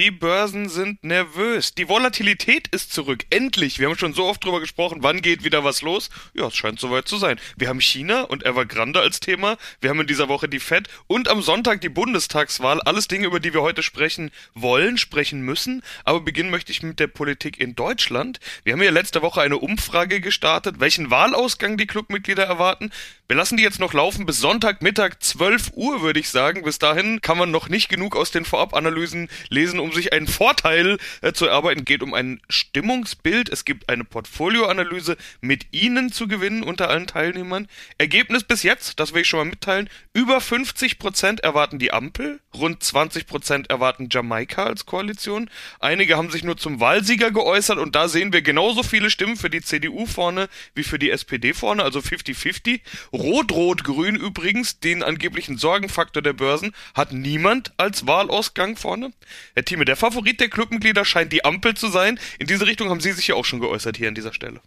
Die Börsen sind nervös. Die Volatilität ist zurück. Endlich. Wir haben schon so oft drüber gesprochen, wann geht wieder was los. Ja, es scheint soweit zu sein. Wir haben China und Evergrande als Thema. Wir haben in dieser Woche die Fed und am Sonntag die Bundestagswahl. Alles Dinge, über die wir heute sprechen wollen, sprechen müssen. Aber beginnen möchte ich mit der Politik in Deutschland. Wir haben ja letzte Woche eine Umfrage gestartet, welchen Wahlausgang die Clubmitglieder erwarten. Wir lassen die jetzt noch laufen bis Sonntagmittag 12 Uhr, würde ich sagen. Bis dahin kann man noch nicht genug aus den Vorabanalysen lesen, um um sich einen Vorteil äh, zu erarbeiten. Geht um ein Stimmungsbild. Es gibt eine Portfolioanalyse mit Ihnen zu gewinnen unter allen Teilnehmern. Ergebnis bis jetzt, das will ich schon mal mitteilen, über 50% erwarten die Ampel, rund 20% erwarten Jamaika als Koalition. Einige haben sich nur zum Wahlsieger geäußert und da sehen wir genauso viele Stimmen für die CDU vorne wie für die SPD vorne, also 50-50. Rot-Rot-Grün übrigens, den angeblichen Sorgenfaktor der Börsen, hat niemand als Wahlausgang vorne. Herr Team der Favorit der Clubmitglieder scheint die Ampel zu sein. In diese Richtung haben Sie sich ja auch schon geäußert hier an dieser Stelle.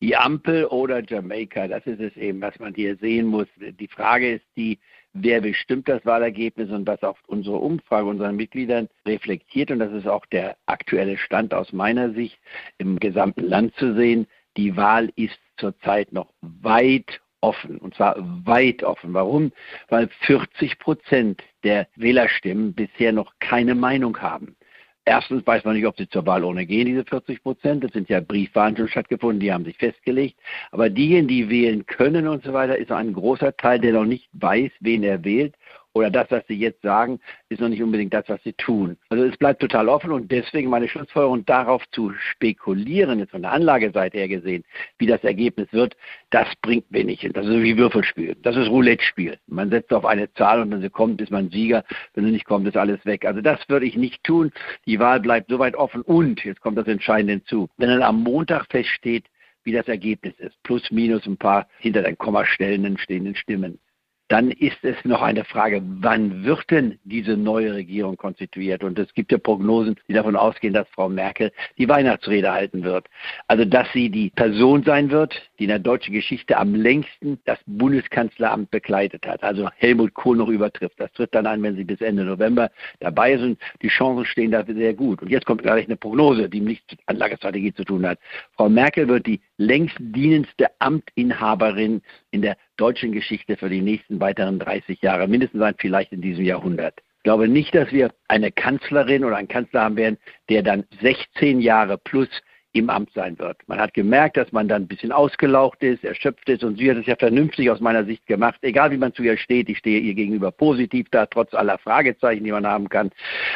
Die Ampel oder Jamaika, das ist es eben, was man hier sehen muss. Die Frage ist die, wer bestimmt das Wahlergebnis und was auch unsere Umfrage unseren Mitgliedern reflektiert. Und das ist auch der aktuelle Stand aus meiner Sicht im gesamten Land zu sehen. Die Wahl ist zurzeit noch weit offen, und zwar weit offen. Warum? Weil 40 Prozent der Wählerstimmen bisher noch keine Meinung haben. Erstens weiß man nicht, ob sie zur Wahl ohne gehen, diese 40 Prozent. Das sind ja Briefwahlen schon stattgefunden, die haben sich festgelegt. Aber diejenigen, die wählen können und so weiter, ist ein großer Teil, der noch nicht weiß, wen er wählt oder das, was Sie jetzt sagen, ist noch nicht unbedingt das, was Sie tun. Also es bleibt total offen und deswegen meine Schlussfolgerung darauf zu spekulieren, jetzt von der Anlageseite her gesehen, wie das Ergebnis wird, das bringt wenig hin. Das ist wie Würfelspiel. Das ist Roulette-Spiel. Man setzt auf eine Zahl und wenn sie kommt, ist man Sieger. Wenn sie nicht kommt, ist alles weg. Also das würde ich nicht tun. Die Wahl bleibt soweit offen und, jetzt kommt das Entscheidende hinzu, wenn dann am Montag feststeht, wie das Ergebnis ist, plus minus ein paar hinter den Kommastellen stehenden Stimmen, dann ist es noch eine Frage, wann wird denn diese neue Regierung konstituiert? Und es gibt ja Prognosen, die davon ausgehen, dass Frau Merkel die Weihnachtsrede halten wird. Also, dass sie die Person sein wird, die in der deutschen Geschichte am längsten das Bundeskanzleramt begleitet hat. Also Helmut Kohl noch übertrifft. Das tritt dann ein, wenn sie bis Ende November dabei sind. Die Chancen stehen dafür sehr gut. Und jetzt kommt gleich eine Prognose, die nichts mit Anlagestrategie zu tun hat. Frau Merkel wird die längst dienendste Amtinhaberin in der deutschen Geschichte für die nächsten weiteren 30 Jahre, mindestens vielleicht in diesem Jahrhundert. Ich glaube nicht, dass wir eine Kanzlerin oder einen Kanzler haben werden, der dann 16 Jahre plus im Amt sein wird. Man hat gemerkt, dass man dann ein bisschen ausgelaucht ist, erschöpft ist und sie hat es ja vernünftig aus meiner Sicht gemacht. Egal wie man zu ihr steht, ich stehe ihr gegenüber positiv da, trotz aller Fragezeichen, die man haben kann.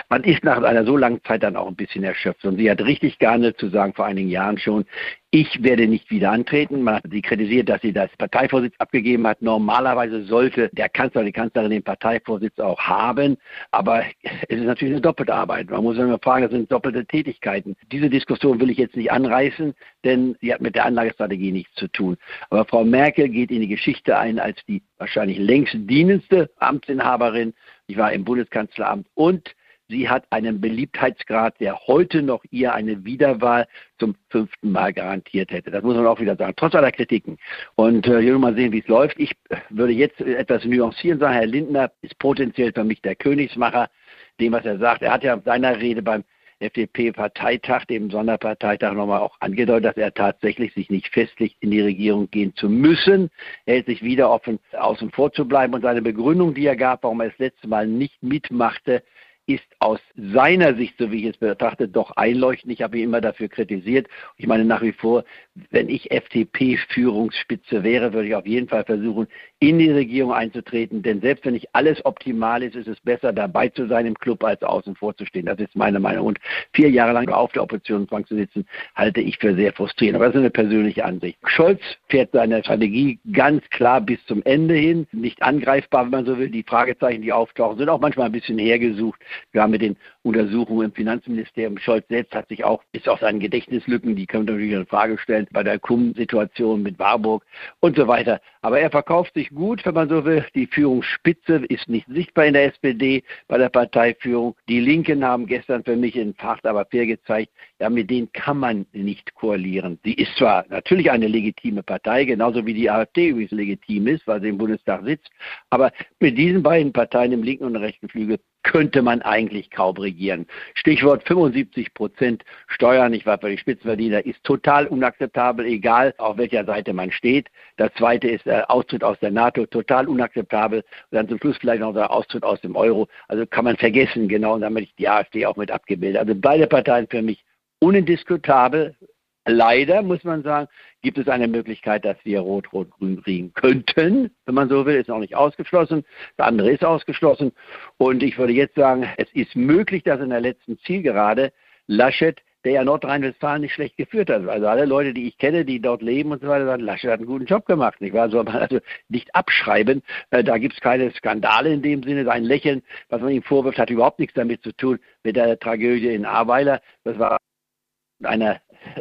Man ist nach einer so langen Zeit dann auch ein bisschen erschöpft und sie hat richtig gehandelt zu sagen, vor einigen Jahren schon, ich werde nicht wieder antreten. Man hat sie kritisiert, dass sie das Parteivorsitz abgegeben hat. Normalerweise sollte der Kanzler, die Kanzlerin den Parteivorsitz auch haben. Aber es ist natürlich eine doppelte Arbeit. Man muss immer fragen, das sind doppelte Tätigkeiten. Diese Diskussion will ich jetzt nicht anreißen, denn sie hat mit der Anlagestrategie nichts zu tun. Aber Frau Merkel geht in die Geschichte ein als die wahrscheinlich längst dienendste Amtsinhaberin. Ich war im Bundeskanzleramt und Sie hat einen Beliebtheitsgrad, der heute noch ihr eine Wiederwahl zum fünften Mal garantiert hätte. Das muss man auch wieder sagen, trotz aller Kritiken. Und äh, hier mal sehen, wie es läuft. Ich würde jetzt etwas nuancieren sagen, Herr Lindner ist potenziell für mich der Königsmacher, dem, was er sagt. Er hat ja in seiner Rede beim FDP-Parteitag, dem Sonderparteitag nochmal auch angedeutet, dass er tatsächlich sich nicht festlegt, in die Regierung gehen zu müssen. Er hält sich wieder offen, außen vor zu bleiben. Und seine Begründung, die er gab, warum er das letzte Mal nicht mitmachte, ist aus seiner Sicht, so wie ich es betrachte, doch einleuchtend. Ich habe ihn immer dafür kritisiert. Ich meine nach wie vor, wenn ich FDP-Führungsspitze wäre, würde ich auf jeden Fall versuchen, in die Regierung einzutreten. Denn selbst wenn nicht alles optimal ist, ist es besser, dabei zu sein im Club, als außen vor zu stehen. Das ist meine Meinung. Und vier Jahre lang auf der Oppositionsbank zu sitzen, halte ich für sehr frustrierend. Aber das ist eine persönliche Ansicht. Scholz fährt seine Strategie ganz klar bis zum Ende hin. Nicht angreifbar, wenn man so will. Die Fragezeichen, die auftauchen, sind auch manchmal ein bisschen hergesucht. Wir haben mit den Untersuchung im Finanzministerium. Scholz selbst hat sich auch, ist auch seinen Gedächtnislücken, die können natürlich in Frage stellen, bei der Kumm-Situation mit Warburg und so weiter. Aber er verkauft sich gut, wenn man so will. Die Führungsspitze ist nicht sichtbar in der SPD bei der Parteiführung. Die Linken haben gestern für mich in Fahrt aber fair gezeigt, ja, mit denen kann man nicht koalieren. Sie ist zwar natürlich eine legitime Partei, genauso wie die AfD übrigens legitim ist, weil sie im Bundestag sitzt, aber mit diesen beiden Parteien im linken und rechten Flügel könnte man eigentlich kaum regieren. Stichwort 75 Prozent Steuern, ich war für die Spitzenverdiener, ist total unakzeptabel, egal auf welcher Seite man steht. Das zweite ist der Austritt aus der NATO, total unakzeptabel. Und dann zum Schluss vielleicht noch der Austritt aus dem Euro. Also kann man vergessen, genau, und damit ich die AfD auch mit abgebildet. Also beide Parteien für mich unindiskutabel, Leider muss man sagen, gibt es eine Möglichkeit, dass wir Rot-Rot-Grün kriegen könnten, wenn man so will, ist noch nicht ausgeschlossen. Das andere ist ausgeschlossen. Und ich würde jetzt sagen, es ist möglich, dass in der letzten Zielgerade Laschet der ja Nordrhein-Westfalen nicht schlecht geführt hat. Also alle Leute, die ich kenne, die dort leben und so weiter, sagen, Laschet hat einen guten Job gemacht. Nicht wahr? Soll man also nicht abschreiben. Äh, da gibt es keine Skandale in dem Sinne. Sein Lächeln, was man ihm vorwirft, hat überhaupt nichts damit zu tun mit der Tragödie in Ahrweiler. Das war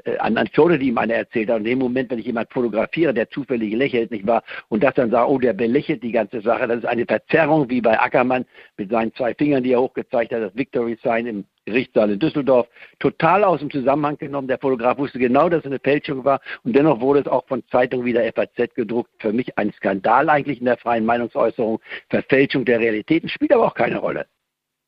eine äh, Anekdote, die ihm einer erzählt hat. Und in dem Moment, wenn ich jemand fotografiere, der zufällig lächelt, nicht wahr, und das dann sagt, oh, der belächelt die ganze Sache, das ist eine Verzerrung, wie bei Ackermann mit seinen zwei Fingern, die er hochgezeigt hat, das Victory Sign im Gerichtssaal in Düsseldorf, total aus dem Zusammenhang genommen. Der Fotograf wusste genau, dass es eine Fälschung war und dennoch wurde es auch von Zeitungen wie der FAZ gedruckt. Für mich ein Skandal eigentlich in der freien Meinungsäußerung. Verfälschung der Realitäten spielt aber auch keine Rolle.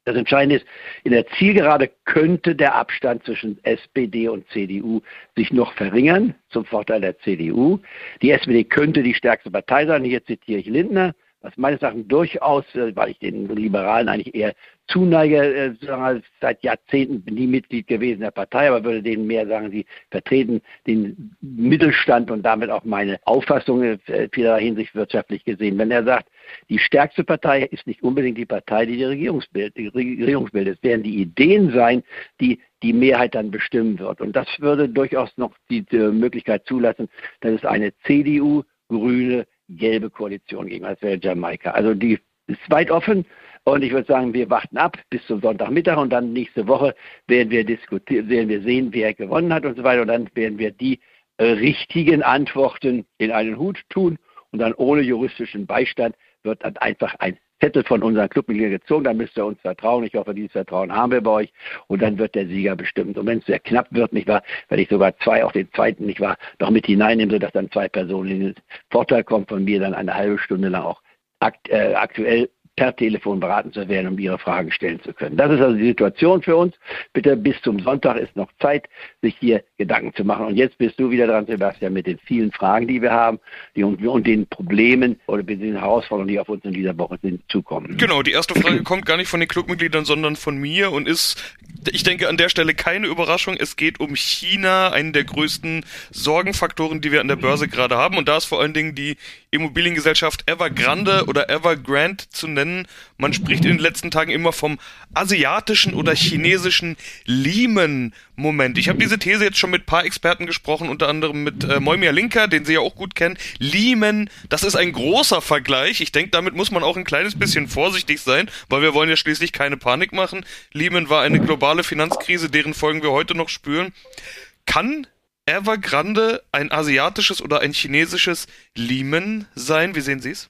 Das Entscheidende ist, in der Zielgerade könnte der Abstand zwischen SPD und CDU sich noch verringern, zum Vorteil der CDU. Die SPD könnte die stärkste Partei sein. Hier zitiere ich Lindner was meines Erachtens durchaus, äh, weil ich den Liberalen eigentlich eher zuneige, äh, seit Jahrzehnten bin ich Mitglied gewesen der Partei, aber würde denen mehr sagen, sie vertreten den Mittelstand und damit auch meine Auffassung in äh, vieler Hinsicht wirtschaftlich gesehen. Wenn er sagt, die stärkste Partei ist nicht unbedingt die Partei, die die Regierungsbild, die Regierungsbild ist, werden die Ideen sein, die die Mehrheit dann bestimmen wird. Und das würde durchaus noch die, die Möglichkeit zulassen, dass es eine CDU, Grüne, gelbe Koalition gegen, als wäre Jamaika. Also die ist weit offen und ich würde sagen, wir warten ab bis zum Sonntagmittag und dann nächste Woche werden wir diskutieren, werden wir sehen, wer gewonnen hat und so weiter und dann werden wir die äh, richtigen Antworten in einen Hut tun und dann ohne juristischen Beistand wird dann einfach ein Zettel von unseren Clubmitgliedern gezogen, dann müsst ihr uns vertrauen. Ich hoffe, dieses Vertrauen haben wir bei euch. Und dann wird der Sieger bestimmt. Und wenn es sehr knapp wird, nicht wahr, werde ich sogar zwei auf den zweiten, nicht wahr, noch mit hineinnehmen, sodass dann zwei Personen in den Vorteil kommen von mir, dann eine halbe Stunde lang auch akt, äh, aktuell per Telefon beraten zu werden, um Ihre Fragen stellen zu können. Das ist also die Situation für uns. Bitte bis zum Sonntag ist noch Zeit, sich hier Gedanken zu machen. Und jetzt bist du wieder dran, Sebastian, mit den vielen Fragen, die wir haben die, und, und den Problemen oder den Herausforderungen, die auf uns in dieser Woche sind, zukommen. Genau, die erste Frage kommt gar nicht von den Clubmitgliedern, sondern von mir und ist, ich denke, an der Stelle keine Überraschung. Es geht um China, einen der größten Sorgenfaktoren, die wir an der Börse gerade haben. Und da ist vor allen Dingen die Immobiliengesellschaft Evergrande oder Evergrande zu nennen. Man spricht in den letzten Tagen immer vom asiatischen oder chinesischen Lehman-Moment. Ich habe diese These jetzt schon mit paar Experten gesprochen, unter anderem mit äh, Moimir Linker, den Sie ja auch gut kennen. Lehman, das ist ein großer Vergleich. Ich denke, damit muss man auch ein kleines bisschen vorsichtig sein, weil wir wollen ja schließlich keine Panik machen. Lehman war eine globale Finanzkrise, deren Folgen wir heute noch spüren. Kann Evergrande ein asiatisches oder ein chinesisches Lehman sein? Wie sehen Sie es?